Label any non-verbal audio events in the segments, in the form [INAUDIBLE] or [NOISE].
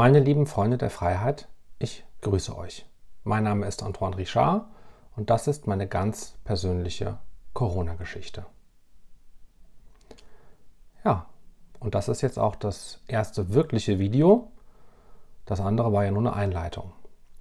Meine lieben Freunde der Freiheit, ich grüße euch. Mein Name ist Antoine Richard und das ist meine ganz persönliche Corona-Geschichte. Ja, und das ist jetzt auch das erste wirkliche Video. Das andere war ja nur eine Einleitung.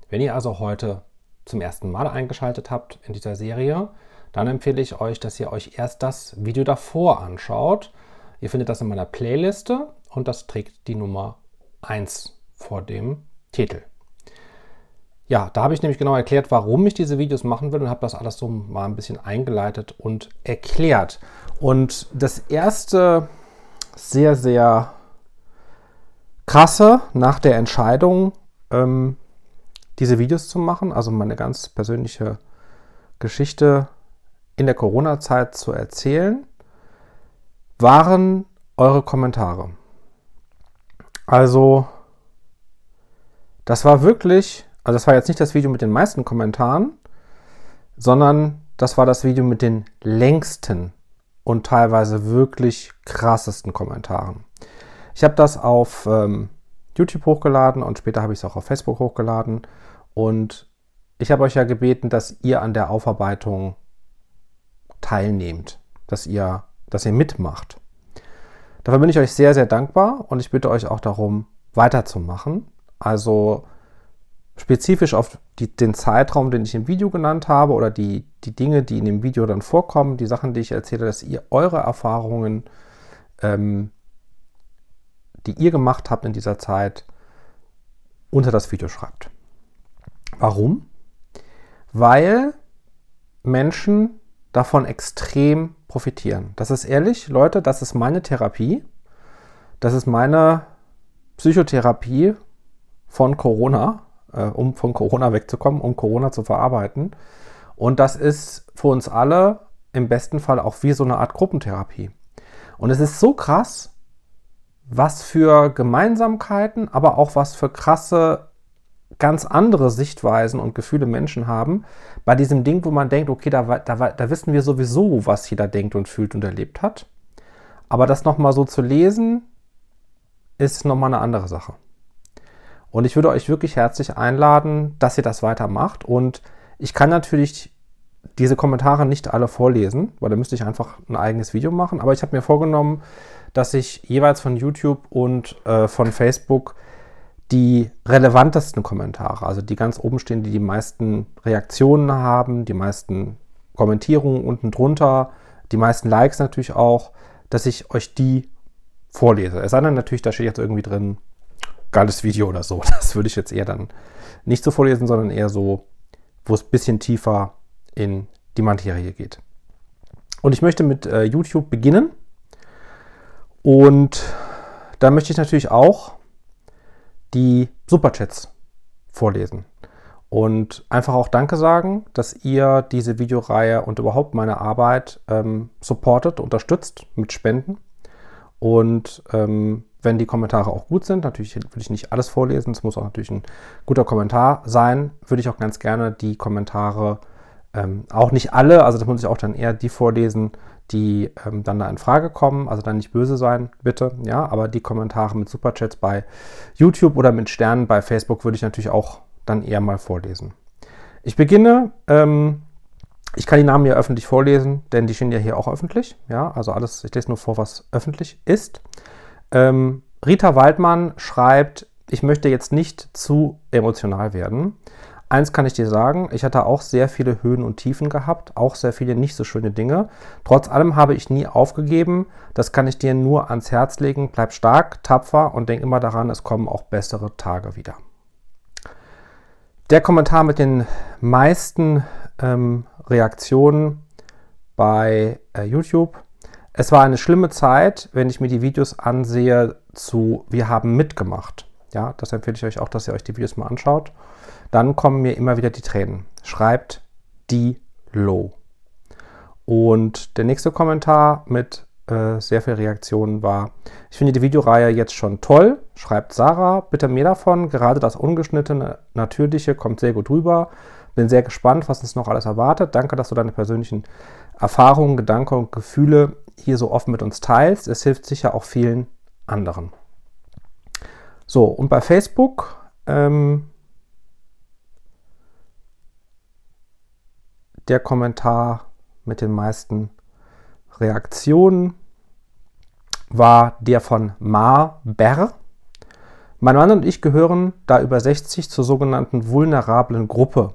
Wenn ihr also heute zum ersten Mal eingeschaltet habt in dieser Serie, dann empfehle ich euch, dass ihr euch erst das Video davor anschaut. Ihr findet das in meiner Playliste und das trägt die Nummer 1 vor dem Titel. Ja, da habe ich nämlich genau erklärt, warum ich diese Videos machen will und habe das alles so mal ein bisschen eingeleitet und erklärt. Und das erste sehr, sehr krasse nach der Entscheidung, ähm, diese Videos zu machen, also meine ganz persönliche Geschichte in der Corona-Zeit zu erzählen, waren eure Kommentare. Also, das war wirklich, also das war jetzt nicht das Video mit den meisten Kommentaren, sondern das war das Video mit den längsten und teilweise wirklich krassesten Kommentaren. Ich habe das auf ähm, YouTube hochgeladen und später habe ich es auch auf Facebook hochgeladen. Und ich habe euch ja gebeten, dass ihr an der Aufarbeitung teilnehmt, dass ihr, dass ihr mitmacht. Dafür bin ich euch sehr, sehr dankbar und ich bitte euch auch darum, weiterzumachen. Also spezifisch auf die, den Zeitraum, den ich im Video genannt habe oder die, die Dinge, die in dem Video dann vorkommen, die Sachen, die ich erzähle, dass ihr eure Erfahrungen, ähm, die ihr gemacht habt in dieser Zeit, unter das Video schreibt. Warum? Weil Menschen davon extrem profitieren. Das ist ehrlich, Leute, das ist meine Therapie. Das ist meine Psychotherapie von Corona äh, um von Corona wegzukommen, um Corona zu verarbeiten. Und das ist für uns alle im besten Fall auch wie so eine Art Gruppentherapie. Und es ist so krass, was für Gemeinsamkeiten, aber auch was für krasse, ganz andere Sichtweisen und Gefühle Menschen haben, bei diesem Ding, wo man denkt, okay, da, da, da wissen wir sowieso, was jeder denkt und fühlt und erlebt hat. Aber das nochmal so zu lesen, ist nochmal eine andere Sache. Und ich würde euch wirklich herzlich einladen, dass ihr das weitermacht. Und ich kann natürlich diese Kommentare nicht alle vorlesen, weil da müsste ich einfach ein eigenes Video machen. Aber ich habe mir vorgenommen, dass ich jeweils von YouTube und äh, von Facebook die relevantesten Kommentare, also die ganz oben stehen, die die meisten Reaktionen haben, die meisten Kommentierungen unten drunter, die meisten Likes natürlich auch, dass ich euch die vorlese. Es sei denn natürlich, da steht jetzt irgendwie drin, geiles Video oder so. [LAUGHS] Das würde ich jetzt eher dann nicht so vorlesen, sondern eher so, wo es ein bisschen tiefer in die Materie geht. Und ich möchte mit äh, YouTube beginnen. Und da möchte ich natürlich auch die Superchats vorlesen. Und einfach auch Danke sagen, dass ihr diese Videoreihe und überhaupt meine Arbeit ähm, supportet, unterstützt mit Spenden. Und ähm, wenn die Kommentare auch gut sind, natürlich würde ich nicht alles vorlesen, es muss auch natürlich ein guter Kommentar sein, würde ich auch ganz gerne die Kommentare, ähm, auch nicht alle, also da muss ich auch dann eher die vorlesen, die ähm, dann da in Frage kommen, also dann nicht böse sein, bitte, ja, aber die Kommentare mit Superchats bei YouTube oder mit Sternen bei Facebook würde ich natürlich auch dann eher mal vorlesen. Ich beginne ähm, ich kann die Namen ja öffentlich vorlesen, denn die stehen ja hier auch öffentlich. Ja, also alles, ich lese nur vor, was öffentlich ist. Ähm, Rita Waldmann schreibt, ich möchte jetzt nicht zu emotional werden. Eins kann ich dir sagen, ich hatte auch sehr viele Höhen und Tiefen gehabt, auch sehr viele nicht so schöne Dinge. Trotz allem habe ich nie aufgegeben. Das kann ich dir nur ans Herz legen. Bleib stark, tapfer und denk immer daran, es kommen auch bessere Tage wieder. Der Kommentar mit den meisten ähm, Reaktionen bei äh, YouTube. Es war eine schlimme Zeit, wenn ich mir die Videos ansehe zu Wir haben mitgemacht. Ja, das empfehle ich euch auch, dass ihr euch die Videos mal anschaut. Dann kommen mir immer wieder die Tränen. Schreibt die Low. Und der nächste Kommentar mit äh, sehr vielen Reaktionen war, ich finde die Videoreihe jetzt schon toll, schreibt Sarah, bitte mehr davon, gerade das ungeschnittene, natürliche kommt sehr gut rüber. Bin sehr gespannt, was uns noch alles erwartet. Danke, dass du deine persönlichen Erfahrungen, Gedanken und Gefühle hier so offen mit uns teilst. Es hilft sicher auch vielen anderen. So, und bei Facebook ähm, der Kommentar mit den meisten Reaktionen war der von Marber. Mein Mann und ich gehören da über 60 zur sogenannten vulnerablen Gruppe.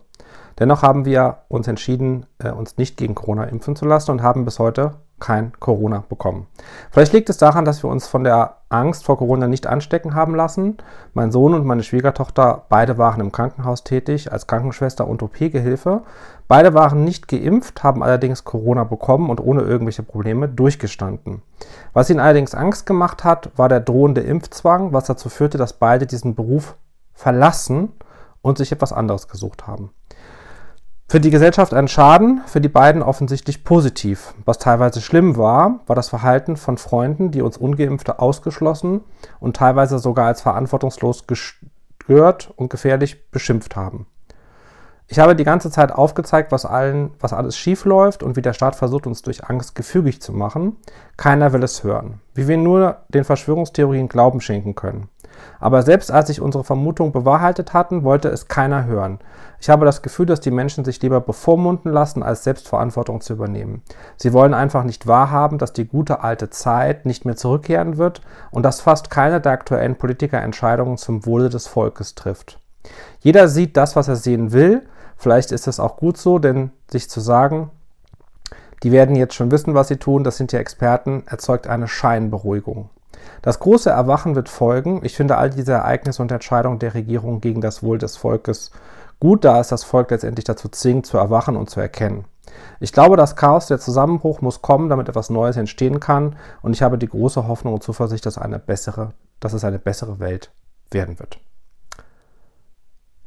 Dennoch haben wir uns entschieden, äh, uns nicht gegen Corona impfen zu lassen und haben bis heute kein Corona bekommen. Vielleicht liegt es daran, dass wir uns von der Angst vor Corona nicht anstecken haben lassen. Mein Sohn und meine Schwiegertochter, beide waren im Krankenhaus tätig als Krankenschwester und OP-Gehilfe. Beide waren nicht geimpft, haben allerdings Corona bekommen und ohne irgendwelche Probleme durchgestanden. Was ihnen allerdings Angst gemacht hat, war der drohende Impfzwang, was dazu führte, dass beide diesen Beruf verlassen und sich etwas anderes gesucht haben. Für die Gesellschaft ein Schaden, für die beiden offensichtlich positiv. Was teilweise schlimm war, war das Verhalten von Freunden, die uns ungeimpfte ausgeschlossen und teilweise sogar als verantwortungslos gestört und gefährlich beschimpft haben. Ich habe die ganze Zeit aufgezeigt, was, allen, was alles schief läuft und wie der Staat versucht, uns durch Angst gefügig zu machen. Keiner will es hören. Wie wir nur den Verschwörungstheorien Glauben schenken können. Aber selbst als sich unsere Vermutungen bewahrheitet hatten, wollte es keiner hören. Ich habe das Gefühl, dass die Menschen sich lieber bevormunden lassen, als Selbstverantwortung zu übernehmen. Sie wollen einfach nicht wahrhaben, dass die gute alte Zeit nicht mehr zurückkehren wird und dass fast keiner der aktuellen Politiker Entscheidungen zum Wohle des Volkes trifft. Jeder sieht das, was er sehen will. Vielleicht ist es auch gut so, denn sich zu sagen, die werden jetzt schon wissen, was sie tun, das sind ja Experten, erzeugt eine Scheinberuhigung. Das große Erwachen wird folgen. Ich finde all diese Ereignisse und Entscheidungen der Regierung gegen das Wohl des Volkes gut, da es das Volk letztendlich dazu zwingt, zu erwachen und zu erkennen. Ich glaube, das Chaos, der Zusammenbruch muss kommen, damit etwas Neues entstehen kann. Und ich habe die große Hoffnung und Zuversicht, dass, eine bessere, dass es eine bessere Welt werden wird.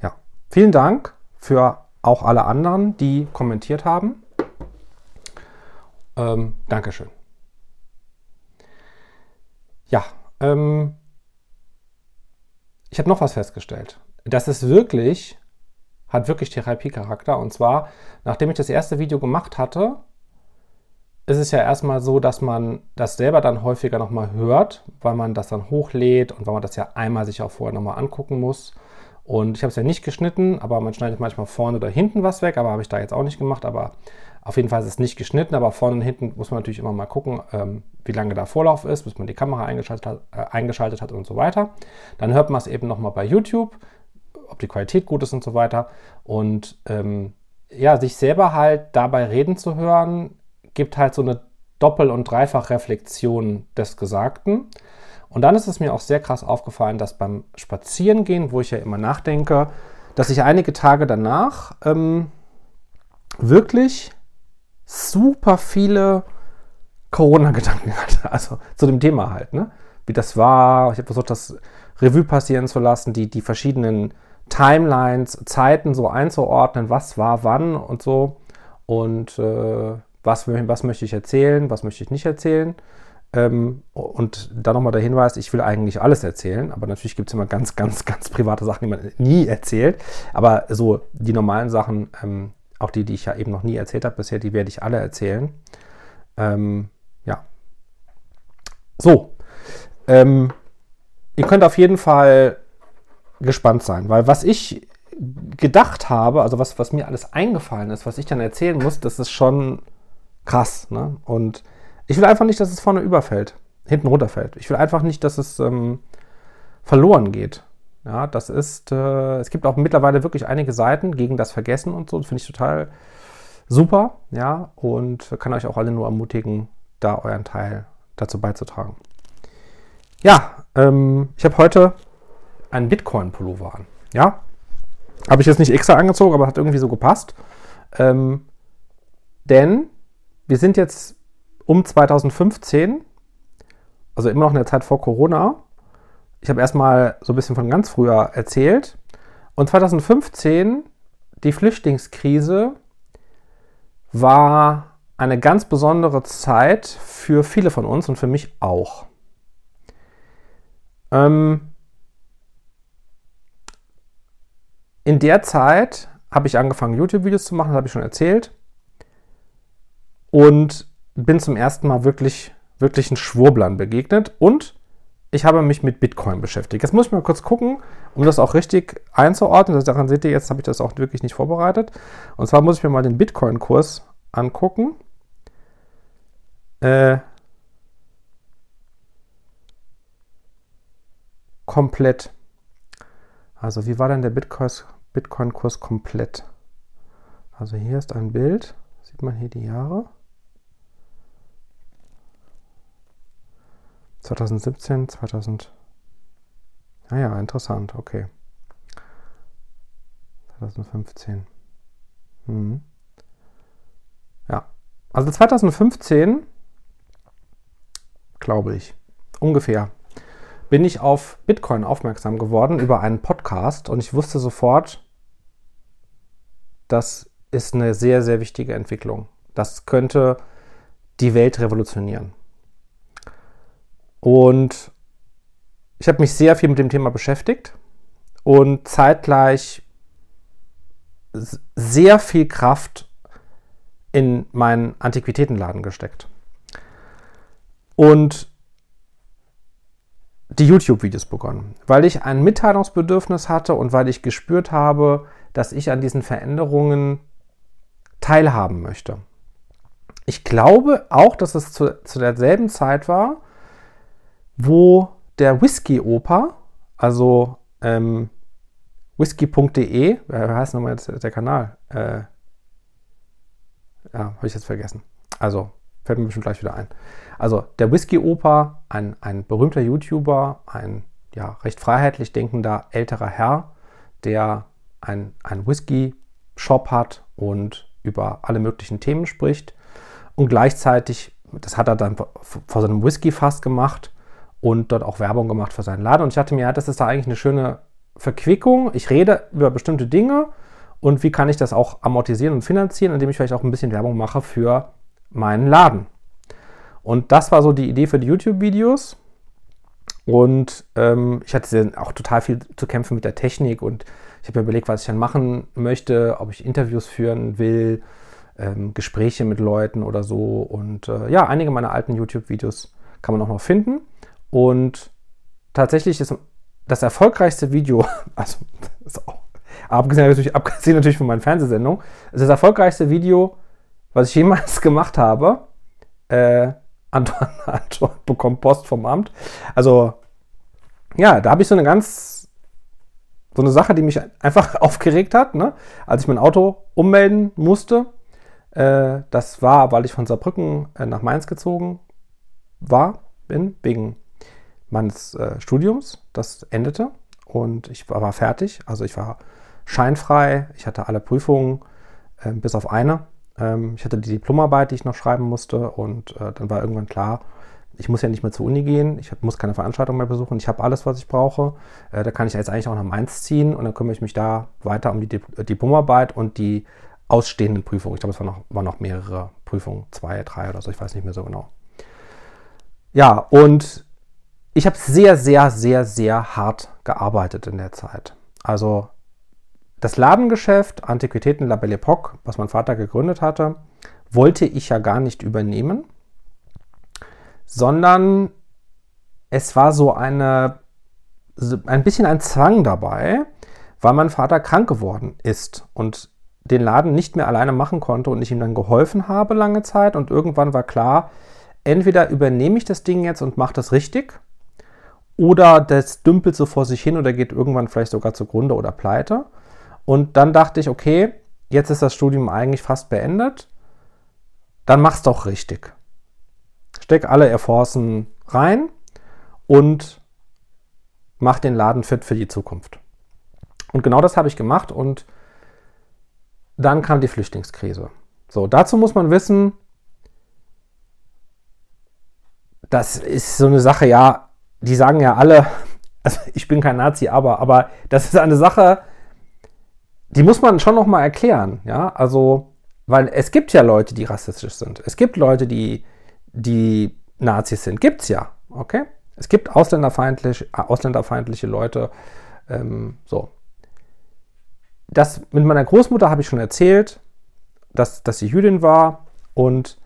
Ja, vielen Dank für auch alle anderen, die kommentiert haben. Ähm, Dankeschön. Ja, ähm, ich habe noch was festgestellt. Das ist wirklich, hat wirklich Therapiecharakter. Und zwar, nachdem ich das erste Video gemacht hatte, ist es ja erstmal so, dass man das selber dann häufiger nochmal hört, weil man das dann hochlädt und weil man das ja einmal sich auch vorher nochmal angucken muss. Und ich habe es ja nicht geschnitten, aber man schneidet manchmal vorne oder hinten was weg, aber habe ich da jetzt auch nicht gemacht. Aber auf jeden Fall ist es nicht geschnitten, aber vorne und hinten muss man natürlich immer mal gucken, ähm, wie lange da Vorlauf ist, bis man die Kamera eingeschaltet hat, äh, eingeschaltet hat und so weiter. Dann hört man es eben nochmal bei YouTube, ob die Qualität gut ist und so weiter. Und ähm, ja, sich selber halt dabei reden zu hören, gibt halt so eine Doppel- und Dreifach-Reflexion des Gesagten. Und dann ist es mir auch sehr krass aufgefallen, dass beim Spazierengehen, wo ich ja immer nachdenke, dass ich einige Tage danach ähm, wirklich super viele Corona-Gedanken [LAUGHS] hatte. Also zu dem Thema halt, ne? Wie das war. Ich habe versucht, das Revue passieren zu lassen, die, die verschiedenen Timelines, Zeiten so einzuordnen, was war wann und so. Und äh, was, was möchte ich erzählen, was möchte ich nicht erzählen. Ähm, und dann nochmal der Hinweis, ich will eigentlich alles erzählen, aber natürlich gibt es immer ganz, ganz, ganz private Sachen, die man nie erzählt. Aber so die normalen Sachen ähm, auch die, die ich ja eben noch nie erzählt habe bisher, die werde ich alle erzählen. Ähm, ja. So. Ähm, ihr könnt auf jeden Fall gespannt sein, weil was ich gedacht habe, also was, was mir alles eingefallen ist, was ich dann erzählen muss, das ist schon krass. Ne? Und ich will einfach nicht, dass es vorne überfällt, hinten runterfällt. Ich will einfach nicht, dass es ähm, verloren geht. Ja, das ist, äh, es gibt auch mittlerweile wirklich einige Seiten gegen das Vergessen und so. Finde ich total super. Ja, und kann euch auch alle nur ermutigen, da euren Teil dazu beizutragen. Ja, ähm, ich habe heute einen Bitcoin-Pullover an. Ja, habe ich jetzt nicht extra angezogen, aber hat irgendwie so gepasst. Ähm, denn wir sind jetzt um 2015, also immer noch in der Zeit vor Corona, ich habe erstmal so ein bisschen von ganz früher erzählt. Und 2015, die Flüchtlingskrise, war eine ganz besondere Zeit für viele von uns und für mich auch. Ähm in der Zeit habe ich angefangen, YouTube-Videos zu machen, das habe ich schon erzählt. Und bin zum ersten Mal wirklich, wirklich ein Schwurblern begegnet und ich habe mich mit Bitcoin beschäftigt. Jetzt muss ich mal kurz gucken, um das auch richtig einzuordnen. Das, daran seht ihr, jetzt habe ich das auch wirklich nicht vorbereitet. Und zwar muss ich mir mal den Bitcoin-Kurs angucken. Äh, komplett. Also wie war denn der Bitcoin-Kurs komplett? Also hier ist ein Bild. Sieht man hier die Jahre? 2017, 2000. Ah ja, interessant, okay. 2015. Hm. Ja, also 2015, glaube ich, ungefähr, bin ich auf Bitcoin aufmerksam geworden über einen Podcast und ich wusste sofort, das ist eine sehr, sehr wichtige Entwicklung. Das könnte die Welt revolutionieren. Und ich habe mich sehr viel mit dem Thema beschäftigt und zeitgleich sehr viel Kraft in meinen Antiquitätenladen gesteckt. Und die YouTube-Videos begonnen, weil ich ein Mitteilungsbedürfnis hatte und weil ich gespürt habe, dass ich an diesen Veränderungen teilhaben möchte. Ich glaube auch, dass es zu, zu derselben Zeit war, wo der Whisky-Oper, also ähm, whisky.de, äh, heißt nochmal der Kanal? Äh, ja, habe ich jetzt vergessen. Also, fällt mir bestimmt gleich wieder ein. Also, der Whisky-Oper, ein, ein berühmter YouTuber, ein ja, recht freiheitlich denkender älterer Herr, der ein, ein Whisky-Shop hat und über alle möglichen Themen spricht und gleichzeitig, das hat er dann vor seinem Whisky-Fass gemacht, und dort auch Werbung gemacht für seinen Laden. Und ich dachte mir, ja, das ist da eigentlich eine schöne Verquickung. Ich rede über bestimmte Dinge und wie kann ich das auch amortisieren und finanzieren, indem ich vielleicht auch ein bisschen Werbung mache für meinen Laden. Und das war so die Idee für die YouTube-Videos. Und ähm, ich hatte auch total viel zu kämpfen mit der Technik und ich habe mir überlegt, was ich dann machen möchte, ob ich Interviews führen will, ähm, Gespräche mit Leuten oder so. Und äh, ja, einige meiner alten YouTube-Videos kann man auch noch finden. Und tatsächlich ist das erfolgreichste Video, [LAUGHS] also auch, abgesehen, natürlich, abgesehen natürlich von meinen Fernsehsendungen, ist das erfolgreichste Video, was ich jemals [LAUGHS] gemacht habe. Äh, Anton, [LAUGHS] Anton bekommt Post vom Amt. Also, ja, da habe ich so eine ganz, so eine Sache, die mich einfach aufgeregt hat, ne? als ich mein Auto ummelden musste. Äh, das war, weil ich von Saarbrücken äh, nach Mainz gezogen war, bin, wegen meines äh, Studiums. Das endete und ich war, war, fertig. Also ich war scheinfrei. Ich hatte alle Prüfungen äh, bis auf eine. Ähm, ich hatte die Diplomarbeit, die ich noch schreiben musste und äh, dann war irgendwann klar, ich muss ja nicht mehr zur Uni gehen, ich muss keine Veranstaltung mehr besuchen, ich habe alles, was ich brauche. Äh, da kann ich jetzt eigentlich auch nach Mainz ziehen und dann kümmere ich mich da weiter um die Diplomarbeit und die ausstehenden Prüfungen. Ich glaube, es waren noch, waren noch mehrere Prüfungen, zwei, drei oder so, ich weiß nicht mehr so genau. Ja, und ich habe sehr, sehr, sehr, sehr hart gearbeitet in der Zeit. Also das Ladengeschäft Antiquitäten La Belle Époque, was mein Vater gegründet hatte, wollte ich ja gar nicht übernehmen, sondern es war so eine, ein bisschen ein Zwang dabei, weil mein Vater krank geworden ist und den Laden nicht mehr alleine machen konnte und ich ihm dann geholfen habe lange Zeit und irgendwann war klar, entweder übernehme ich das Ding jetzt und mache das richtig oder das dümpelt so vor sich hin oder geht irgendwann vielleicht sogar zugrunde oder pleite. Und dann dachte ich, okay, jetzt ist das Studium eigentlich fast beendet. Dann mach's doch richtig. Steck alle Erforcen rein und mach den Laden fit für die Zukunft. Und genau das habe ich gemacht und dann kam die Flüchtlingskrise. So, dazu muss man wissen, das ist so eine Sache, ja, die sagen ja alle, also [LAUGHS] ich bin kein Nazi, aber, aber das ist eine Sache, die muss man schon noch mal erklären, ja, also, weil es gibt ja Leute, die rassistisch sind. Es gibt Leute, die, die Nazis sind. Gibt es ja, okay? Es gibt ausländerfeindliche, ausländerfeindliche Leute, ähm, so. Das mit meiner Großmutter habe ich schon erzählt, dass, dass sie Jüdin war und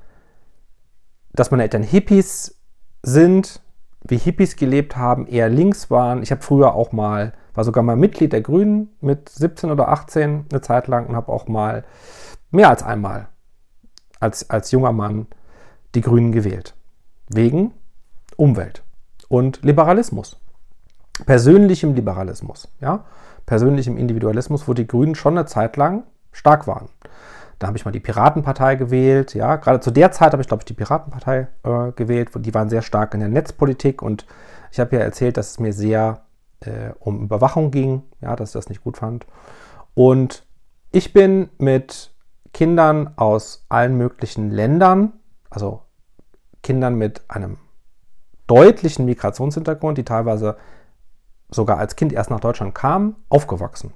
dass meine Eltern Hippies sind wie Hippies gelebt haben, eher links waren. Ich habe früher auch mal, war sogar mal Mitglied der Grünen mit 17 oder 18 eine Zeit lang und habe auch mal mehr als einmal als, als junger Mann die Grünen gewählt. Wegen Umwelt und Liberalismus. Persönlichem Liberalismus, ja, persönlichem Individualismus, wo die Grünen schon eine Zeit lang stark waren. Da habe ich mal die Piratenpartei gewählt. Ja, gerade zu der Zeit habe ich, glaube ich, die Piratenpartei äh, gewählt. Die waren sehr stark in der Netzpolitik und ich habe ja erzählt, dass es mir sehr äh, um Überwachung ging, ja, dass ich das nicht gut fand. Und ich bin mit Kindern aus allen möglichen Ländern, also Kindern mit einem deutlichen Migrationshintergrund, die teilweise sogar als Kind erst nach Deutschland kamen, aufgewachsen.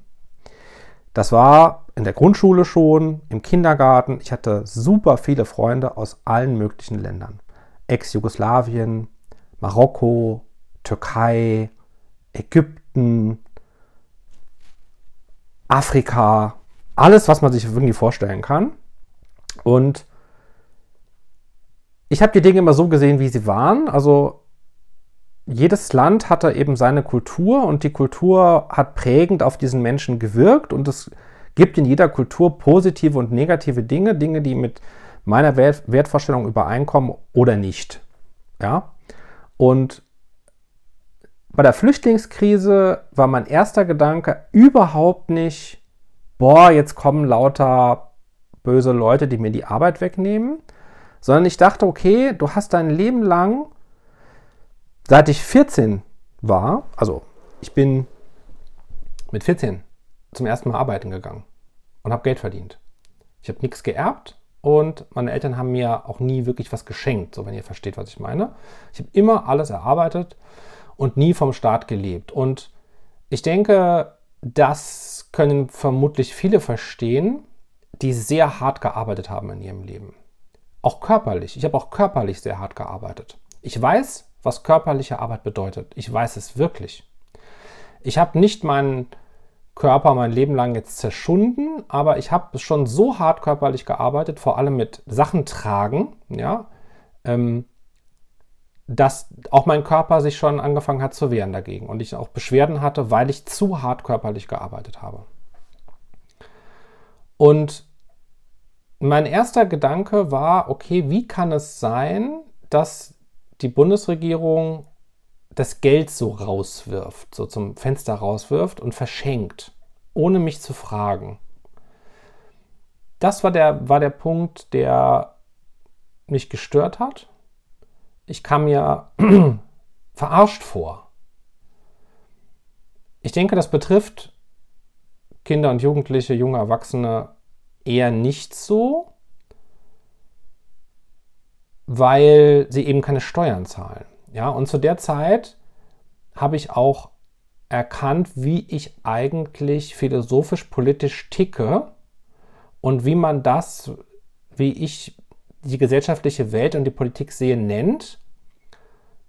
Das war in der Grundschule schon, im Kindergarten. Ich hatte super viele Freunde aus allen möglichen Ländern. Ex-Jugoslawien, Marokko, Türkei, Ägypten, Afrika, alles, was man sich irgendwie vorstellen kann. Und ich habe die Dinge immer so gesehen, wie sie waren. Also jedes Land hatte eben seine Kultur und die Kultur hat prägend auf diesen Menschen gewirkt und es gibt in jeder Kultur positive und negative Dinge, Dinge, die mit meiner Wert Wertvorstellung übereinkommen oder nicht. Ja? Und bei der Flüchtlingskrise war mein erster Gedanke überhaupt nicht, boah, jetzt kommen lauter böse Leute, die mir die Arbeit wegnehmen, sondern ich dachte, okay, du hast dein Leben lang Seit ich 14 war, also ich bin mit 14 zum ersten Mal arbeiten gegangen und habe Geld verdient. Ich habe nichts geerbt und meine Eltern haben mir auch nie wirklich was geschenkt, so wenn ihr versteht, was ich meine. Ich habe immer alles erarbeitet und nie vom Staat gelebt. Und ich denke, das können vermutlich viele verstehen, die sehr hart gearbeitet haben in ihrem Leben. Auch körperlich. Ich habe auch körperlich sehr hart gearbeitet. Ich weiß, was körperliche Arbeit bedeutet. Ich weiß es wirklich. Ich habe nicht meinen Körper mein Leben lang jetzt zerschunden, aber ich habe schon so hart körperlich gearbeitet, vor allem mit Sachen tragen, ja, ähm, dass auch mein Körper sich schon angefangen hat zu wehren dagegen und ich auch Beschwerden hatte, weil ich zu hart körperlich gearbeitet habe. Und mein erster Gedanke war, okay, wie kann es sein, dass die Bundesregierung das Geld so rauswirft, so zum Fenster rauswirft und verschenkt, ohne mich zu fragen. Das war der, war der Punkt, der mich gestört hat. Ich kam mir [CLEARS THROAT] verarscht vor. Ich denke, das betrifft Kinder und Jugendliche, junge Erwachsene eher nicht so, weil sie eben keine Steuern zahlen. Ja, und zu der Zeit habe ich auch erkannt, wie ich eigentlich philosophisch-politisch ticke und wie man das, wie ich die gesellschaftliche Welt und die Politik sehe, nennt,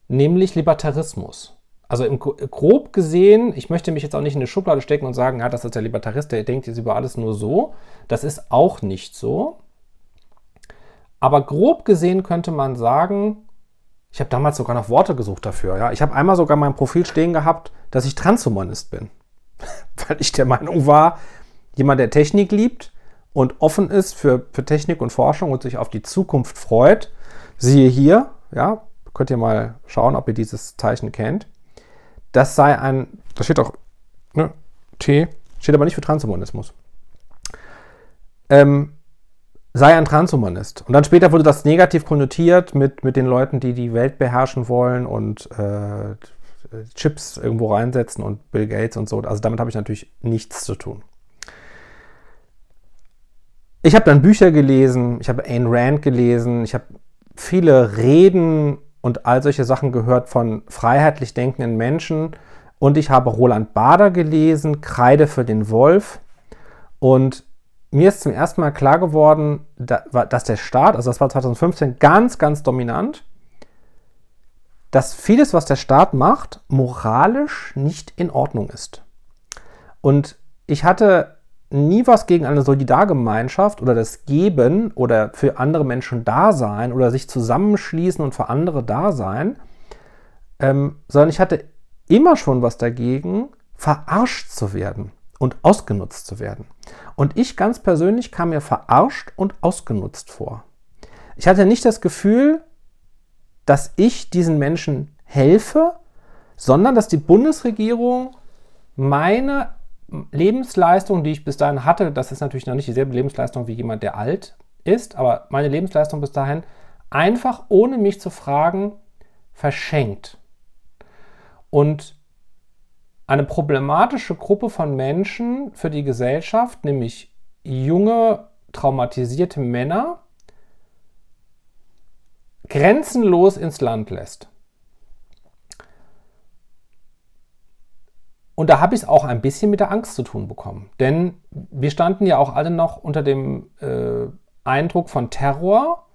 nämlich Libertarismus. Also im, grob gesehen, ich möchte mich jetzt auch nicht in eine Schublade stecken und sagen, ja, das ist der Libertarist, der denkt jetzt über alles nur so. Das ist auch nicht so. Aber grob gesehen könnte man sagen, ich habe damals sogar noch Worte gesucht dafür. Ja? Ich habe einmal sogar mein Profil stehen gehabt, dass ich Transhumanist bin. [LAUGHS] Weil ich der Meinung war, jemand, der Technik liebt und offen ist für, für Technik und Forschung und sich auf die Zukunft freut, siehe hier, ja, könnt ihr mal schauen, ob ihr dieses Zeichen kennt. Das sei ein, da steht auch ne, T, steht aber nicht für Transhumanismus. Ähm, sei ein Transhumanist. Und dann später wurde das negativ konnotiert mit, mit den Leuten, die die Welt beherrschen wollen und äh, Chips irgendwo reinsetzen und Bill Gates und so. Also damit habe ich natürlich nichts zu tun. Ich habe dann Bücher gelesen, ich habe Ayn Rand gelesen, ich habe viele Reden und all solche Sachen gehört von freiheitlich denkenden Menschen. Und ich habe Roland Bader gelesen, Kreide für den Wolf. Und mir ist zum ersten Mal klar geworden, dass der Staat, also das war 2015, ganz, ganz dominant, dass vieles, was der Staat macht, moralisch nicht in Ordnung ist. Und ich hatte nie was gegen eine Solidargemeinschaft oder das Geben oder für andere Menschen da sein oder sich zusammenschließen und für andere da sein. ähm, sondern ich hatte immer schon was dagegen, verarscht zu werden und ausgenutzt zu werden. Und ich ganz persönlich kam mir verarscht und ausgenutzt vor. Ich hatte nicht das Gefühl, dass ich diesen Menschen helfe, sondern dass die Bundesregierung meine Lebensleistung, die ich bis dahin hatte, das ist natürlich noch nicht dieselbe Lebensleistung wie jemand, der alt ist, aber meine Lebensleistung bis dahin einfach ohne mich zu fragen verschenkt. Und eine problematische Gruppe von Menschen für die Gesellschaft, nämlich junge, traumatisierte Männer, grenzenlos ins Land lässt. Und da habe ich es auch ein bisschen mit der Angst zu tun bekommen. Denn wir standen ja auch alle noch unter dem äh, Eindruck von Terror.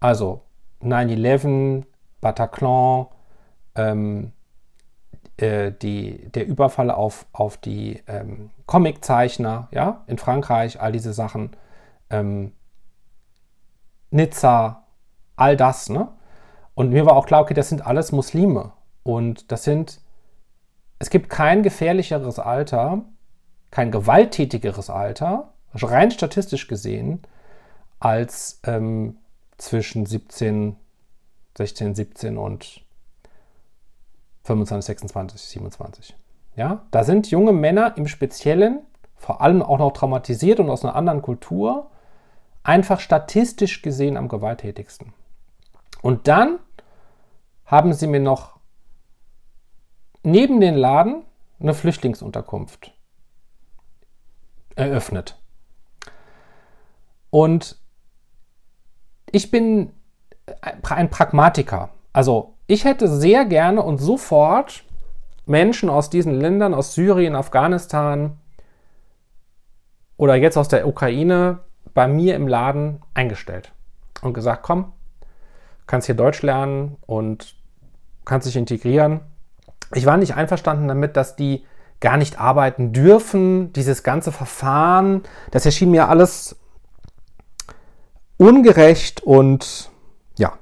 Also 9-11, Bataclan, ähm, äh, die, der Überfall auf, auf die ähm, Comiczeichner ja, in Frankreich, all diese Sachen. Ähm, Nizza, all das. Ne? Und mir war auch klar, okay, das sind alles Muslime. Und das sind es gibt kein gefährlicheres Alter, kein gewalttätigeres Alter, rein statistisch gesehen, als ähm, zwischen 17, 16, 17 und 25, 26, 27. Ja, da sind junge Männer im Speziellen, vor allem auch noch traumatisiert und aus einer anderen Kultur, einfach statistisch gesehen am gewalttätigsten. Und dann haben sie mir noch neben den Laden eine Flüchtlingsunterkunft eröffnet. Und ich bin ein Pragmatiker. Also ich hätte sehr gerne und sofort Menschen aus diesen Ländern, aus Syrien, Afghanistan oder jetzt aus der Ukraine bei mir im Laden eingestellt und gesagt, komm, kannst hier Deutsch lernen und kannst dich integrieren. Ich war nicht einverstanden damit, dass die gar nicht arbeiten dürfen. Dieses ganze Verfahren, das erschien mir alles ungerecht und ja.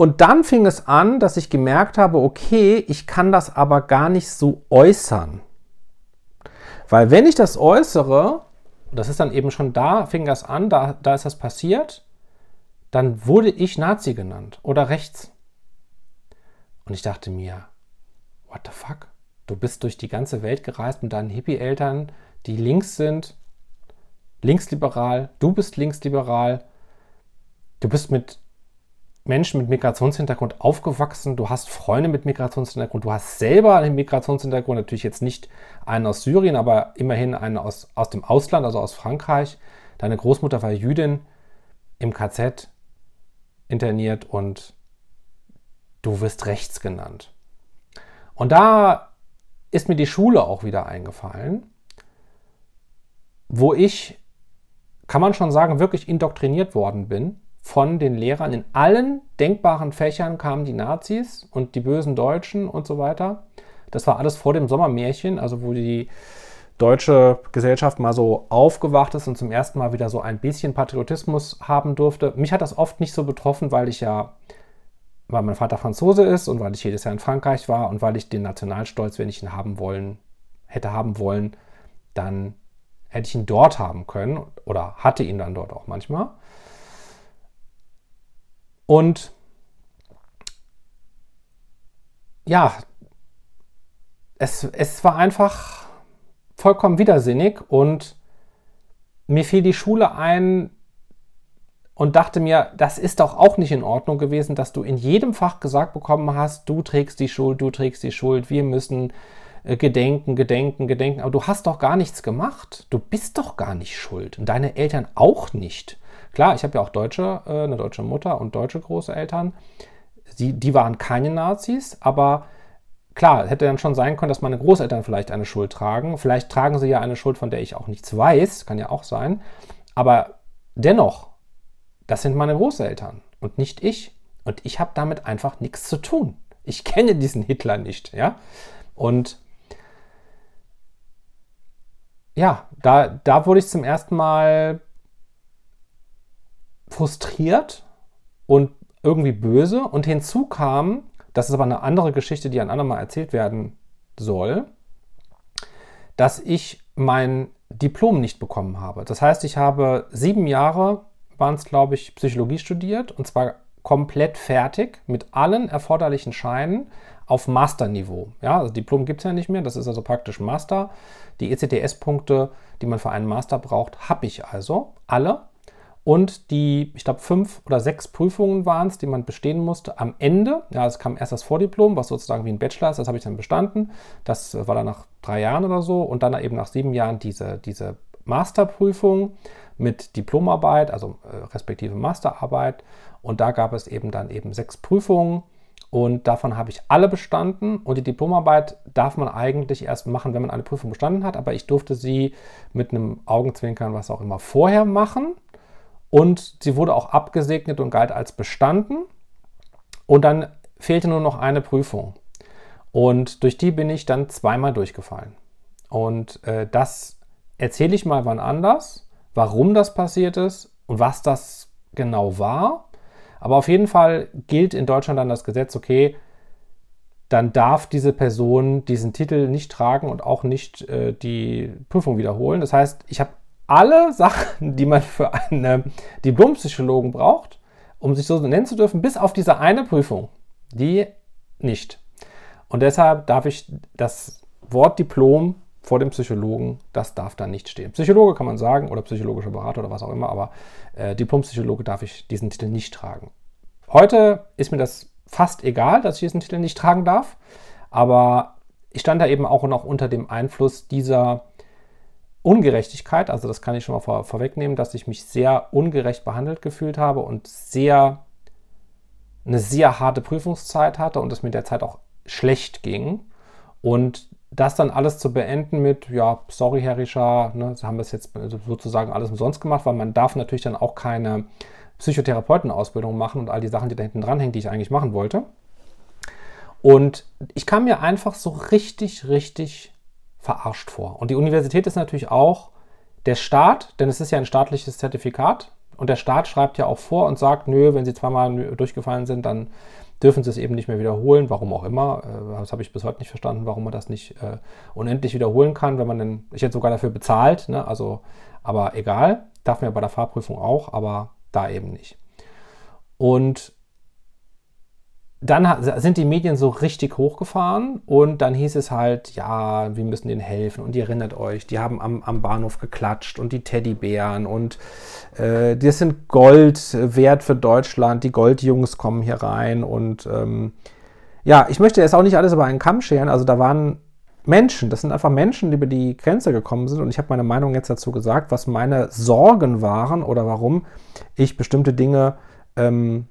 Und dann fing es an, dass ich gemerkt habe, okay, ich kann das aber gar nicht so äußern. Weil wenn ich das äußere, das ist dann eben schon da, fing das an, da, da ist das passiert, dann wurde ich Nazi genannt oder rechts. Und ich dachte mir, what the fuck? Du bist durch die ganze Welt gereist mit deinen Hippie-Eltern, die links sind, linksliberal, du bist linksliberal, du bist mit Menschen mit Migrationshintergrund aufgewachsen, du hast Freunde mit Migrationshintergrund, du hast selber einen Migrationshintergrund, natürlich jetzt nicht einen aus Syrien, aber immerhin einen aus, aus dem Ausland, also aus Frankreich. Deine Großmutter war Jüdin im KZ interniert und du wirst rechts genannt. Und da ist mir die Schule auch wieder eingefallen, wo ich, kann man schon sagen, wirklich indoktriniert worden bin von den Lehrern. In allen denkbaren Fächern kamen die Nazis und die bösen Deutschen und so weiter. Das war alles vor dem Sommermärchen, also wo die deutsche Gesellschaft mal so aufgewacht ist und zum ersten Mal wieder so ein bisschen Patriotismus haben durfte. Mich hat das oft nicht so betroffen, weil ich ja weil mein Vater Franzose ist und weil ich jedes Jahr in Frankreich war und weil ich den Nationalstolz, wenn ich ihn haben wollen, hätte haben wollen, dann hätte ich ihn dort haben können oder hatte ihn dann dort auch manchmal. Und ja, es, es war einfach vollkommen widersinnig und mir fiel die Schule ein, und dachte mir, das ist doch auch nicht in Ordnung gewesen, dass du in jedem Fach gesagt bekommen hast, du trägst die Schuld, du trägst die Schuld, wir müssen äh, gedenken, gedenken, gedenken. Aber du hast doch gar nichts gemacht. Du bist doch gar nicht schuld. Und deine Eltern auch nicht. Klar, ich habe ja auch deutsche, äh, eine deutsche Mutter und deutsche Großeltern. Die, die waren keine Nazis, aber klar, hätte dann schon sein können, dass meine Großeltern vielleicht eine Schuld tragen. Vielleicht tragen sie ja eine Schuld, von der ich auch nichts weiß. Kann ja auch sein. Aber dennoch, das sind meine Großeltern und nicht ich. Und ich habe damit einfach nichts zu tun. Ich [LAUGHS] kenne diesen Hitler nicht, ja. Und ja, da, da wurde ich zum ersten Mal frustriert und irgendwie böse. Und hinzu kam, das ist aber eine andere Geschichte, die ein andermal erzählt werden soll, dass ich mein Diplom nicht bekommen habe. Das heißt, ich habe sieben Jahre, waren es glaube ich, Psychologie studiert und zwar komplett fertig mit allen erforderlichen Scheinen auf Masterniveau. Ja, also Diplom gibt es ja nicht mehr, das ist also praktisch Master. Die ECTS-Punkte, die man für einen Master braucht, habe ich also alle. Und die, ich glaube, fünf oder sechs Prüfungen waren es, die man bestehen musste. Am Ende, ja, es kam erst das Vordiplom, was sozusagen wie ein Bachelor ist, das habe ich dann bestanden. Das war dann nach drei Jahren oder so. Und dann eben nach sieben Jahren diese, diese Masterprüfung mit Diplomarbeit, also äh, respektive Masterarbeit. Und da gab es eben dann eben sechs Prüfungen. Und davon habe ich alle bestanden. Und die Diplomarbeit darf man eigentlich erst machen, wenn man eine Prüfung bestanden hat. Aber ich durfte sie mit einem Augenzwinkern, was auch immer, vorher machen. Und sie wurde auch abgesegnet und galt als bestanden. Und dann fehlte nur noch eine Prüfung. Und durch die bin ich dann zweimal durchgefallen. Und äh, das erzähle ich mal wann anders, warum das passiert ist und was das genau war. Aber auf jeden Fall gilt in Deutschland dann das Gesetz, okay, dann darf diese Person diesen Titel nicht tragen und auch nicht äh, die Prüfung wiederholen. Das heißt, ich habe alle Sachen, die man für einen Diplompsychologen braucht, um sich so nennen zu dürfen, bis auf diese eine Prüfung, die nicht. Und deshalb darf ich das Wort Diplom vor dem Psychologen, das darf da nicht stehen. Psychologe kann man sagen oder psychologischer Berater oder was auch immer, aber äh, Diplompsychologe darf ich diesen Titel nicht tragen. Heute ist mir das fast egal, dass ich diesen Titel nicht tragen darf, aber ich stand da eben auch noch unter dem Einfluss dieser Ungerechtigkeit, also das kann ich schon mal vor, vorwegnehmen, dass ich mich sehr ungerecht behandelt gefühlt habe und sehr eine sehr harte Prüfungszeit hatte und es mir derzeit auch schlecht ging. Und das dann alles zu beenden mit, ja, sorry, Herr Richard, ne, haben das jetzt sozusagen alles umsonst gemacht, weil man darf natürlich dann auch keine Psychotherapeutenausbildung machen und all die Sachen, die da hinten dranhängen, die ich eigentlich machen wollte. Und ich kam mir einfach so richtig, richtig verarscht vor. Und die Universität ist natürlich auch der Staat, denn es ist ja ein staatliches Zertifikat. Und der Staat schreibt ja auch vor und sagt, nö, wenn Sie zweimal durchgefallen sind, dann dürfen sie es eben nicht mehr wiederholen, warum auch immer. Äh, das habe ich bis heute nicht verstanden, warum man das nicht äh, unendlich wiederholen kann, wenn man denn, ich hätte sogar dafür bezahlt, ne? also, aber egal, darf man ja bei der Fahrprüfung auch, aber da eben nicht. Und dann sind die Medien so richtig hochgefahren und dann hieß es halt, ja, wir müssen denen helfen und ihr erinnert euch, die haben am, am Bahnhof geklatscht und die Teddybären und äh, das sind Gold wert für Deutschland, die Goldjungs kommen hier rein und ähm, ja, ich möchte jetzt auch nicht alles über einen Kamm scheren, also da waren Menschen, das sind einfach Menschen, die über die Grenze gekommen sind und ich habe meine Meinung jetzt dazu gesagt, was meine Sorgen waren oder warum ich bestimmte Dinge ähm,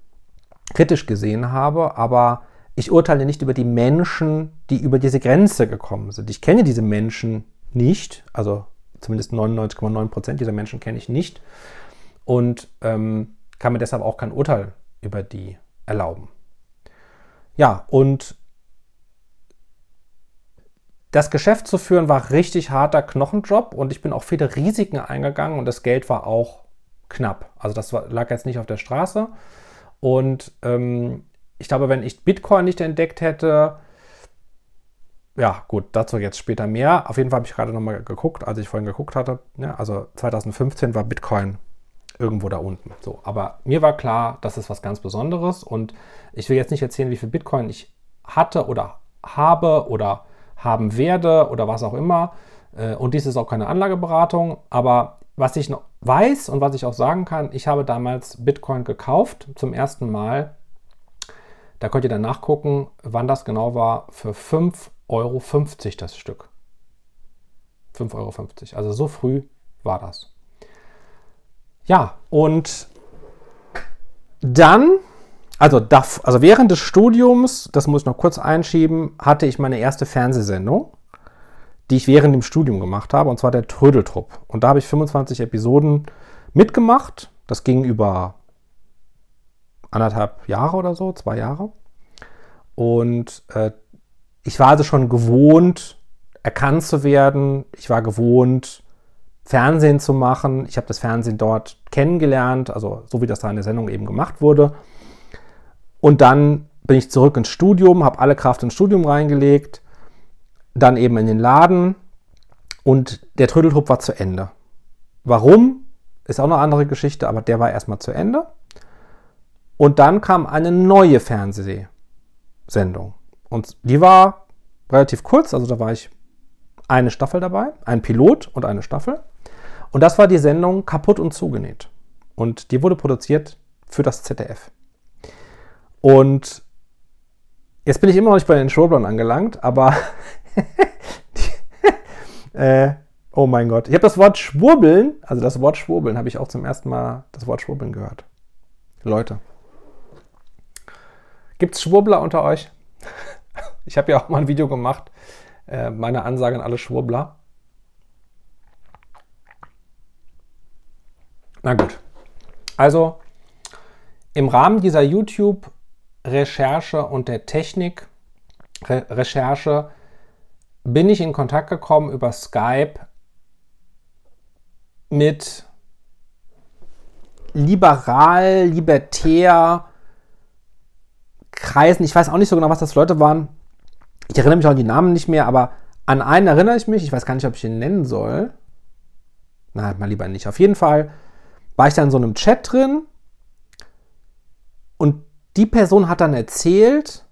kritisch gesehen habe, aber ich urteile nicht über die Menschen, die über diese Grenze gekommen sind. Ich kenne diese Menschen nicht, also zumindest 99,9 Prozent dieser Menschen kenne ich nicht und ähm, kann mir deshalb auch kein Urteil über die erlauben. Ja, und das Geschäft zu führen war richtig harter Knochenjob und ich bin auch viele Risiken eingegangen und das Geld war auch knapp. Also das lag jetzt nicht auf der Straße, und ähm, ich glaube, wenn ich Bitcoin nicht entdeckt hätte, ja, gut, dazu jetzt später mehr. Auf jeden Fall habe ich gerade nochmal geguckt, als ich vorhin geguckt hatte. Ja, also 2015 war Bitcoin irgendwo da unten. So, aber mir war klar, das ist was ganz Besonderes und ich will jetzt nicht erzählen, wie viel Bitcoin ich hatte oder habe oder haben werde oder was auch immer. Äh, und dies ist auch keine Anlageberatung, aber was ich noch weiß und was ich auch sagen kann, ich habe damals Bitcoin gekauft zum ersten Mal. Da könnt ihr dann nachgucken, wann das genau war, für 5,50 Euro das Stück. 5,50 Euro. Also so früh war das. Ja, und dann, also, also während des Studiums, das muss ich noch kurz einschieben, hatte ich meine erste Fernsehsendung die ich während dem Studium gemacht habe, und zwar der Trödeltrupp. Und da habe ich 25 Episoden mitgemacht. Das ging über anderthalb Jahre oder so, zwei Jahre. Und äh, ich war also schon gewohnt, erkannt zu werden. Ich war gewohnt, Fernsehen zu machen. Ich habe das Fernsehen dort kennengelernt, also so wie das da in der Sendung eben gemacht wurde. Und dann bin ich zurück ins Studium, habe alle Kraft ins Studium reingelegt, dann eben in den Laden und der Trödeltrupp war zu Ende. Warum? Ist auch eine andere Geschichte, aber der war erstmal zu Ende. Und dann kam eine neue Fernsehsendung. Und die war relativ kurz, also da war ich eine Staffel dabei, ein Pilot und eine Staffel. Und das war die Sendung Kaputt und zugenäht. Und die wurde produziert für das ZDF. Und jetzt bin ich immer noch nicht bei den Showrun angelangt, aber [LAUGHS] äh, oh mein Gott. Ich habe das Wort Schwurbeln, also das Wort Schwurbeln, habe ich auch zum ersten Mal das Wort Schwurbeln gehört. Leute. Gibt es Schwurbler unter euch? [LAUGHS] Ich habe ja auch mal ein Video gemacht, äh, meine Ansage an alle Schwurbler. Na gut. Also im Rahmen dieser YouTube-Recherche und der Technik-Recherche bin ich in Kontakt gekommen über Skype mit liberal, libertär Kreisen. Ich weiß auch nicht so genau, was das für Leute waren. Ich erinnere mich auch an die Namen nicht mehr, aber an einen erinnere ich mich. Ich weiß gar nicht, ob ich ihn nennen soll. Na, mal lieber nicht. Auf jeden Fall war ich da in so einem Chat drin und die Person hat dann erzählt,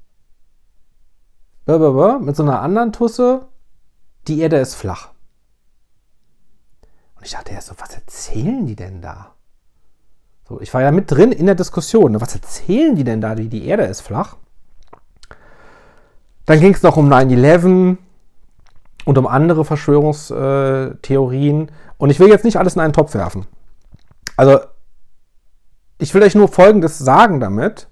mit so einer anderen Tusse, die Erde ist flach. Und ich dachte ja so, was erzählen die denn da? So, ich war ja mit drin in der Diskussion. Ne? Was erzählen die denn da, die, die Erde ist flach? Dann ging es noch um 9-11 und um andere Verschwörungstheorien. Und ich will jetzt nicht alles in einen Topf werfen. Also, ich will euch nur Folgendes sagen damit.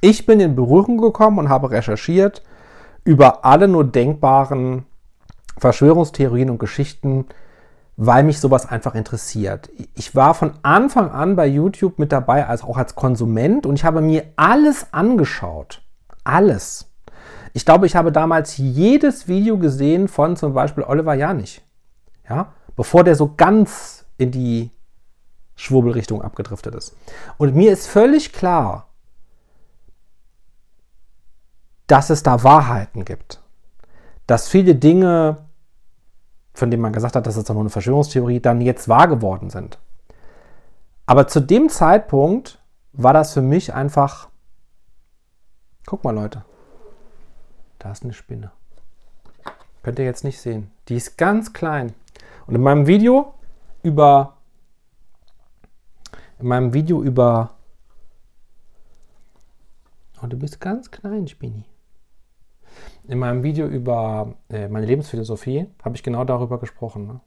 Ich bin in Berührung gekommen und habe recherchiert über alle nur denkbaren Verschwörungstheorien und Geschichten, weil mich sowas einfach interessiert. Ich war von Anfang an bei YouTube mit dabei, als auch als Konsument und ich habe mir alles angeschaut. Alles. Ich glaube, ich habe damals jedes Video gesehen von zum Beispiel Oliver Janich. Ja, bevor der so ganz in die Schwurbelrichtung abgedriftet ist. Und mir ist völlig klar, dass es da Wahrheiten gibt. Dass viele Dinge, von denen man gesagt hat, das ist doch nur eine Verschwörungstheorie, dann jetzt wahr geworden sind. Aber zu dem Zeitpunkt war das für mich einfach, guck mal Leute, da ist eine Spinne. Könnt ihr jetzt nicht sehen. Die ist ganz klein. Und in meinem Video über in meinem Video über. Oh, du bist ganz klein, Spinni. In meinem Video über äh, meine Lebensphilosophie habe ich genau darüber gesprochen. Ne?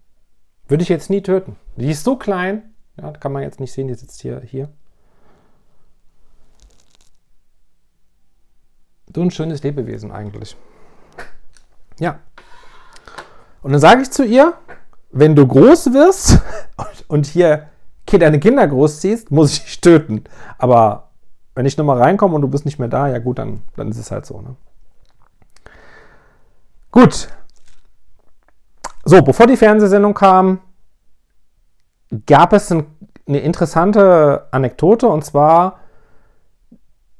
Würde ich jetzt nie töten. Die ist so klein, ja, kann man jetzt nicht sehen, die sitzt hier. hier. So ein schönes Lebewesen eigentlich. Ja. Und dann sage ich zu ihr, wenn du groß wirst [LAUGHS] und hier deine Kinder großziehst, muss ich dich töten. Aber wenn ich nochmal reinkomme und du bist nicht mehr da, ja gut, dann, dann ist es halt so. Ne? Gut. So, bevor die Fernsehsendung kam, gab es ein, eine interessante Anekdote und zwar,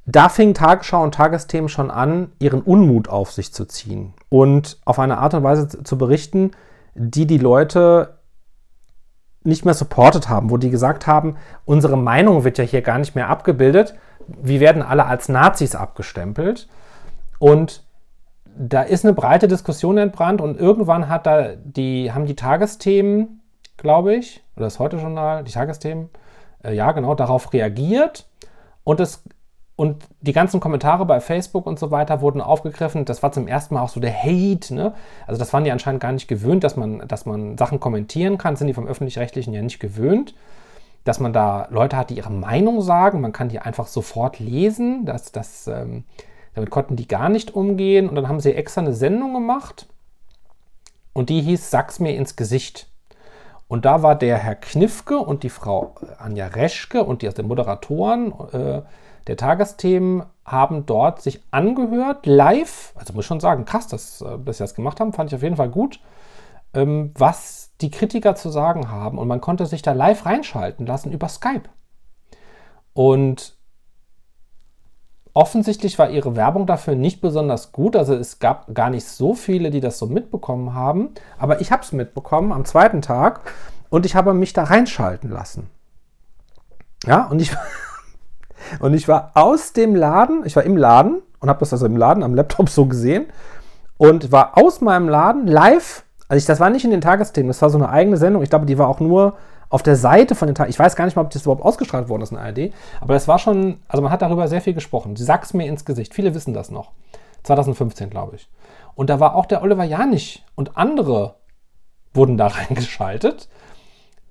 da fing Tagesschau und Tagesthemen schon an, ihren Unmut auf sich zu ziehen und auf eine Art und Weise zu berichten, die die Leute nicht mehr supportet haben, wo die gesagt haben, unsere Meinung wird ja hier gar nicht mehr abgebildet, wir werden alle als Nazis abgestempelt. Und da ist eine breite Diskussion entbrannt und irgendwann hat da die, haben die Tagesthemen, glaube ich, oder das Heute-Journal, die Tagesthemen, äh, ja genau, darauf reagiert und es und die ganzen Kommentare bei Facebook und so weiter wurden aufgegriffen. Das war zum ersten Mal auch so der Hate. Ne? Also das waren die anscheinend gar nicht gewöhnt, dass man, dass man Sachen kommentieren kann. Das sind die vom öffentlich-rechtlichen ja nicht gewöhnt. Dass man da Leute hat, die ihre Meinung sagen. Man kann die einfach sofort lesen. Das, das, ähm, damit konnten die gar nicht umgehen. Und dann haben sie extra eine Sendung gemacht. Und die hieß Sag's mir ins Gesicht. Und da war der Herr Knifke und die Frau Anja Reschke und die aus den Moderatoren äh, der Tagesthemen haben dort sich angehört, live, also muss ich schon sagen, krass, dass, äh, dass sie das gemacht haben, fand ich auf jeden Fall gut, ähm, was die Kritiker zu sagen haben. Und man konnte sich da live reinschalten lassen über Skype. Und offensichtlich war ihre Werbung dafür nicht besonders gut. Also es gab gar nicht so viele, die das so mitbekommen haben. Aber ich habe es mitbekommen am zweiten Tag und ich habe mich da reinschalten lassen. Ja, und ich, [LAUGHS] und ich war aus dem Laden, ich war im Laden und habe das also im Laden am Laptop so gesehen und war aus meinem Laden live. Also ich, das war nicht in den Tagesthemen, das war so eine eigene Sendung. Ich glaube, die war auch nur auf der Seite von den Tagen. Ich weiß gar nicht mal, ob das überhaupt ausgestrahlt worden ist in ARD, aber das war schon, also man hat darüber sehr viel gesprochen. Sie sagt es mir ins Gesicht. Viele wissen das noch. 2015, glaube ich. Und da war auch der Oliver Janich und andere wurden da [LAUGHS] reingeschaltet,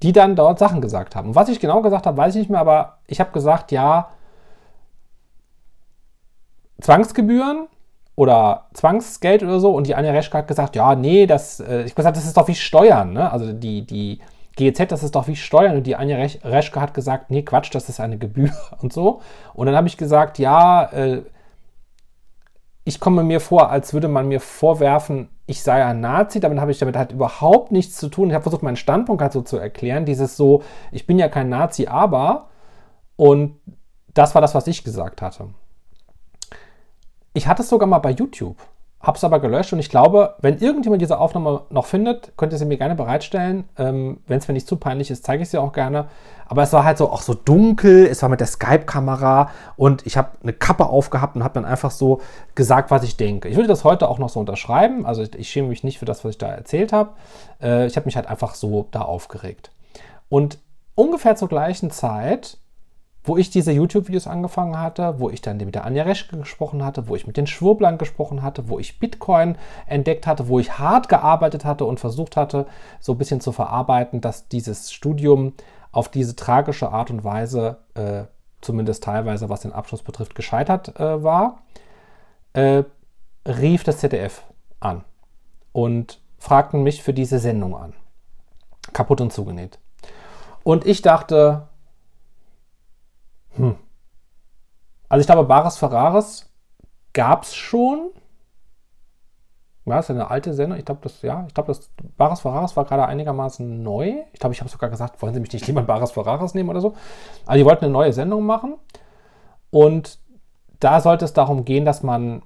die dann dort Sachen gesagt haben. Und was ich genau gesagt habe, weiß ich nicht mehr, aber ich habe gesagt, ja, Zwangsgebühren oder Zwangsgeld oder so. Und die Anja Reschke hat gesagt, ja, nee, das, äh, ich habe gesagt, das ist doch wie Steuern, ne? Also die, die GEZ, das ist doch wie Steuern. Und die Anja Reschke hat gesagt, nee, Quatsch, das ist eine Gebühr [LAUGHS] und so. Und dann habe ich gesagt, ja, äh, ich komme mir vor, als würde man mir vorwerfen, ich sei ein Nazi. Damit habe ich damit halt überhaupt nichts zu tun. Ich habe versucht, meinen Standpunkt halt so zu erklären. Dieses so, ich bin ja kein Nazi, aber. Und das war das, was ich gesagt hatte. Ich hatte es sogar mal bei YouTube habe es aber gelöscht und ich glaube, wenn irgendjemand diese Aufnahme noch findet, könnt ihr sie mir gerne bereitstellen. Ähm, wenn es mir nicht zu peinlich ist, zeige ich sie auch gerne. Aber es war halt so auch so dunkel, es war mit der Skype-Kamera und ich habe eine Kappe aufgehabt und habe dann einfach so gesagt, was ich denke. Ich würde das heute auch noch so unterschreiben, also ich, ich schäme mich nicht für das, was ich da erzählt habe. Äh, ich habe mich halt einfach so da aufgeregt. Und ungefähr zur gleichen Zeit wo ich diese YouTube-Videos angefangen hatte, wo ich dann mit der Anja Reschke gesprochen hatte, wo ich mit den Schwurblern gesprochen hatte, wo ich Bitcoin entdeckt hatte, wo ich hart gearbeitet hatte und versucht hatte, so ein bisschen zu verarbeiten, dass dieses Studium auf diese tragische Art und Weise, äh, zumindest teilweise was den Abschluss betrifft, gescheitert äh, war, äh, rief das ZDF an und fragten mich für diese Sendung an. Kaputt und zugenäht. Und ich dachte, hm. Also ich glaube, Bares Ferraris gab es schon. Ja, ist eine alte Sendung. Ich glaube, das, ja, ich glaube, das Bares Ferraris war gerade einigermaßen neu. Ich glaube, ich habe sogar gesagt, wollen Sie mich nicht lieber Bares Ferraris nehmen oder so. Also die wollten eine neue Sendung machen. Und da sollte es darum gehen, dass man,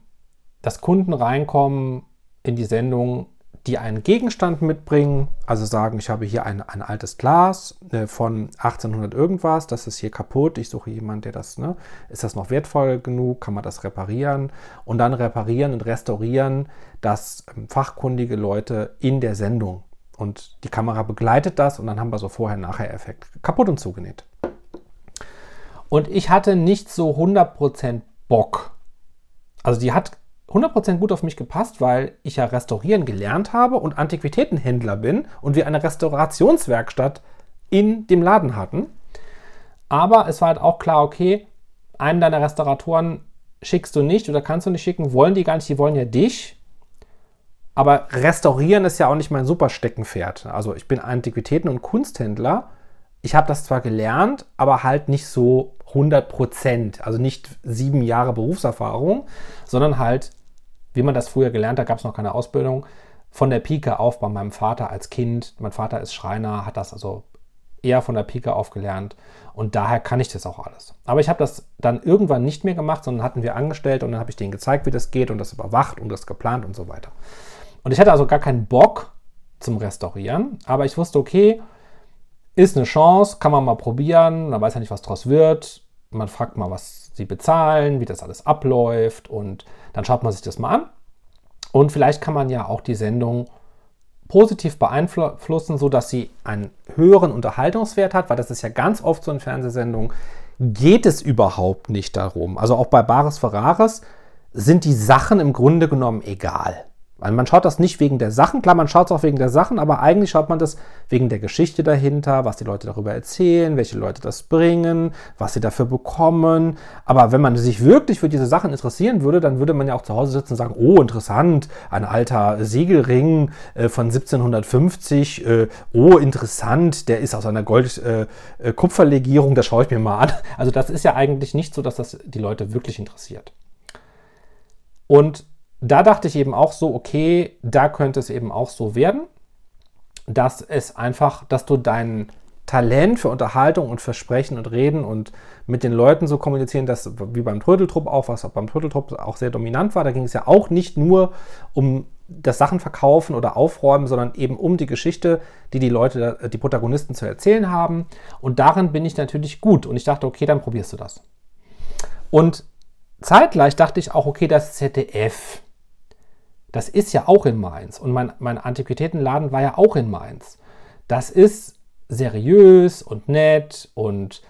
dass Kunden reinkommen in die Sendung die einen Gegenstand mitbringen, also sagen, ich habe hier ein, ein altes Glas äh, von 1800 irgendwas, das ist hier kaputt, ich suche jemanden, der das, ne, ist das noch wertvoll genug, kann man das reparieren und dann reparieren und restaurieren das ähm, fachkundige Leute in der Sendung und die Kamera begleitet das und dann haben wir so Vorher-Nachher-Effekt, kaputt und zugenäht. Und ich hatte nicht so 100% Bock. Also die hat 100% gut auf mich gepasst, weil ich ja restaurieren gelernt habe und Antiquitätenhändler bin und wir eine Restaurationswerkstatt in dem Laden hatten. Aber es war halt auch klar, okay, einen deiner Restauratoren schickst du nicht oder kannst du nicht schicken, wollen die gar nicht, die wollen ja dich. Aber restaurieren ist ja auch nicht mein Supersteckenpferd. Also ich bin Antiquitäten- und Kunsthändler. Ich habe das zwar gelernt, aber halt nicht so 100 Prozent. Also nicht sieben Jahre Berufserfahrung, sondern halt, wie man das früher gelernt hat, gab es noch keine Ausbildung, von der Pike auf bei meinem Vater als Kind. Mein Vater ist Schreiner, hat das also eher von der Pike auf gelernt und daher kann ich das auch alles. Aber ich habe das dann irgendwann nicht mehr gemacht, sondern hatten wir angestellt und dann habe ich denen gezeigt, wie das geht und das überwacht und das geplant und so weiter. Und ich hatte also gar keinen Bock zum Restaurieren, aber ich wusste, okay, ist eine Chance, kann man mal probieren, man weiß ja nicht, was draus wird man fragt mal, was sie bezahlen, wie das alles abläuft und dann schaut man sich das mal an. Und vielleicht kann man ja auch die Sendung positiv beeinflussen, sodass sie einen höheren Unterhaltungswert hat, weil das ist ja ganz oft so in Fernsehsendungen, geht es überhaupt nicht darum. Also auch bei Bares Ferraris sind die Sachen im Grunde genommen egal. Weil man schaut das nicht wegen der Sachen, klar, man schaut es auch wegen der Sachen, aber eigentlich schaut man das wegen der Geschichte dahinter, was die Leute darüber erzählen, welche Leute das bringen, was sie dafür bekommen. Aber wenn man sich wirklich für diese Sachen interessieren würde, dann würde man ja auch zu Hause sitzen und sagen, oh, interessant, ein alter Siegelring äh, von 1750, äh, oh, interessant, der ist aus einer Gold-Kupferlegierung, äh, das schaue ich mir mal an. Also das ist ja eigentlich nicht so, dass das die Leute wirklich interessiert. Und da dachte ich eben auch so, okay, da könnte es eben auch so werden, dass es einfach, dass du deinen Talent für Unterhaltung und Versprechen und Reden und mit den Leuten so kommunizieren, dass wie beim Trödeltrupp auch, was beim Trödeltrupp auch sehr dominant war, da ging es ja auch nicht nur um das Sachen verkaufen oder aufräumen, sondern eben um die Geschichte, die die Leute, die Protagonisten zu erzählen haben. Und darin bin ich natürlich gut. Und ich dachte, okay, dann probierst du das. Und zeitgleich dachte ich auch, okay, das ZDF, das ist ja auch in Mainz. Und mein, mein Antiquitätenladen war ja auch in Mainz. Das ist seriös und nett und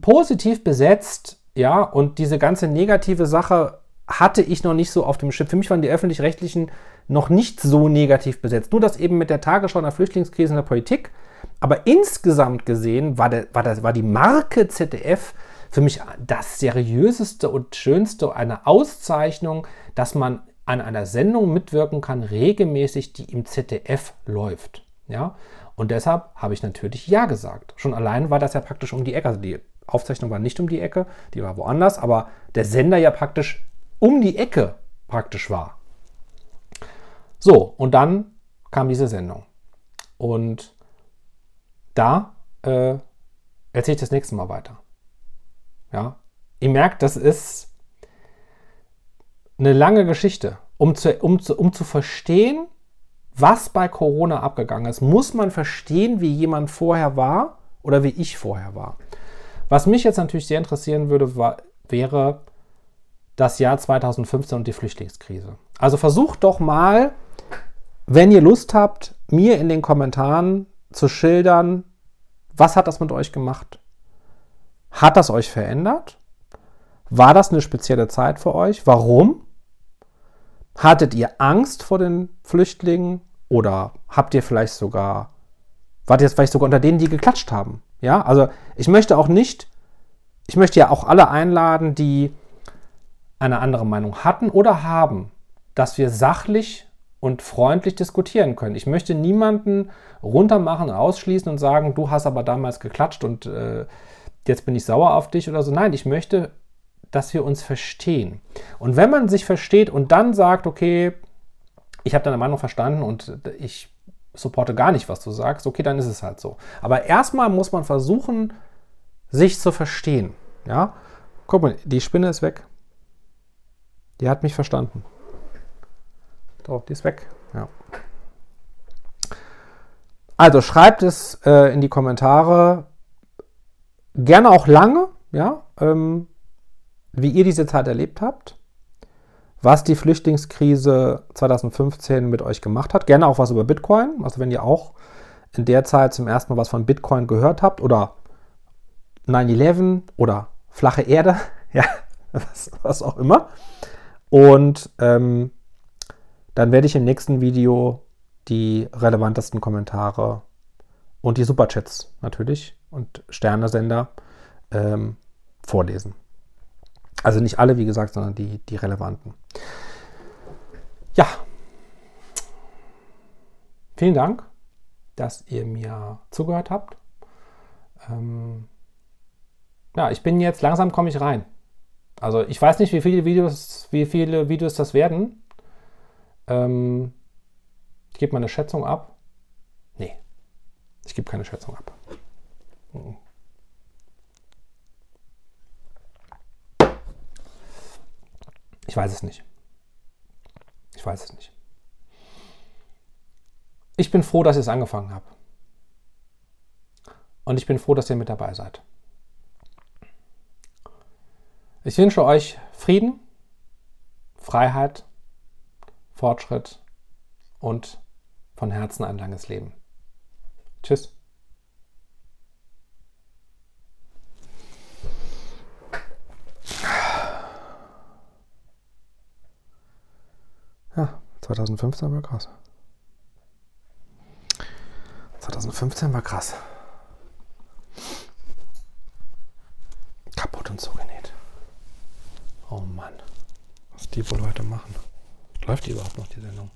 positiv besetzt, ja, und diese ganze negative Sache hatte ich noch nicht so auf dem Schirm. Für mich waren die öffentlich-rechtlichen noch nicht so negativ besetzt. Nur das eben mit der Tagesschau und der Flüchtlingskrise in der Politik. Aber insgesamt gesehen war, der, war, der, war die Marke ZDF für mich das seriöseste und schönste, eine Auszeichnung, dass man an einer Sendung mitwirken kann, regelmäßig, die im ZDF läuft. Ja? Und deshalb habe ich natürlich Ja gesagt. Schon allein war das ja praktisch um die Ecke. Also die Aufzeichnung war nicht um die Ecke, die war woanders, aber der Sender ja praktisch um die Ecke praktisch war. So, und dann kam diese Sendung. Und da äh, erzähle ich das nächste Mal weiter. Ja, ihr merkt, das ist eine lange Geschichte. Um zu, um zu, um zu verstehen, was bei Corona abgegangen ist, muss man verstehen, wie jemand vorher war oder wie ich vorher war. Was mich jetzt natürlich sehr interessieren würde, war, wäre das Jahr 2015 und die Flüchtlingskrise. Also versucht doch mal, wenn ihr Lust habt, mir in den Kommentaren zu schildern, was hat das mit euch gemacht? Hat das euch verändert? War das eine spezielle Zeit für euch? Warum? Hattet ihr Angst vor den Flüchtlingen oder habt ihr vielleicht sogar, wart ihr vielleicht sogar unter denen, die geklatscht haben? Ja, also ich möchte auch nicht, ich möchte ja auch alle einladen, die eine andere Meinung hatten oder haben, dass wir sachlich und freundlich diskutieren können. Ich möchte niemanden runtermachen ausschließen und sagen, du hast aber damals geklatscht und äh, jetzt bin ich sauer auf dich oder so. Nein, ich möchte, dass wir uns verstehen. Und wenn man sich versteht und dann sagt, okay, ich habe deine Meinung verstanden und ich supporte gar nicht, was du sagst, okay, dann ist es halt so. Aber erstmal muss man versuchen, sich zu verstehen. Ja? Guck mal, die Spinne ist weg. Die hat mich verstanden. Doch, die ist weg. Ja. Also schreibt es äh, in die Kommentare. Gerne auch lange, ja, ähm, wie ihr diese Zeit erlebt habt was die Flüchtlingskrise 2015 mit euch gemacht hat. Gerne auch was über Bitcoin. Also wenn ihr auch in der Zeit zum ersten Mal was von Bitcoin gehört habt oder 9-11 oder flache Erde, [LAUGHS] ja, was, was auch immer. Und ähm, dann werde ich im nächsten Video die relevantesten Kommentare und die Superchats natürlich und Sternesender ähm, vorlesen. Also nicht alle, wie gesagt, sondern die, die relevanten. Ja. Vielen Dank, dass ihr mir zugehört habt. Ähm ja, ich bin jetzt langsam komme ich rein. Also ich weiß nicht, wie viele Videos, wie viele Videos das werden. Ähm ich gebe mal eine Schätzung ab. Nee, ich gebe keine Schätzung ab. Ich weiß es nicht. Ich weiß es nicht. Ich bin froh, dass ihr es angefangen habt. Und ich bin froh, dass ihr mit dabei seid. Ich wünsche euch Frieden, Freiheit, Fortschritt und von Herzen ein langes Leben. Tschüss. Ja, 2015 war krass. 2015 war krass. Kaputt und zugenäht. Oh Mann. Was die wohl heute machen. Läuft die überhaupt noch, die Sendung?